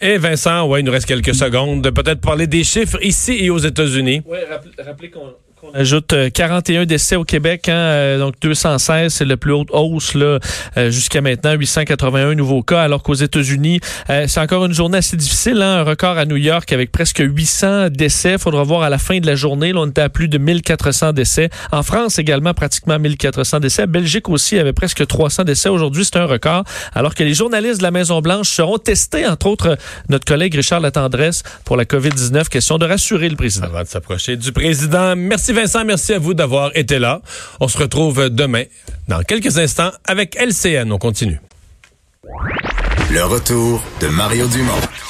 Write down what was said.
Et Vincent, ouais, il nous reste quelques secondes de peut-être parler des chiffres ici et aux États-Unis. Oui, rappelez qu'on on ajoute 41 euh, décès au Québec, hein, euh, donc 216, c'est la plus haute hausse là euh, jusqu'à maintenant, 881 nouveaux cas, alors qu'aux États-Unis, c'est encore une journée assez difficile, hein, un record à New York avec presque 800 décès. Faudra voir à la fin de la journée, là, on était à plus de 1400 décès. En France également, pratiquement 1400 décès. Belgique aussi avait presque 300 décès. Aujourd'hui, c'est un record, alors que les journalistes de la Maison-Blanche seront testés, entre autres notre collègue Richard Latendresse, pour la COVID-19. Question de rassurer le président. Avant de s'approcher du président, merci Vincent, merci à vous d'avoir été là. On se retrouve demain, dans quelques instants, avec LCN. On continue. Le retour de Mario Dumont.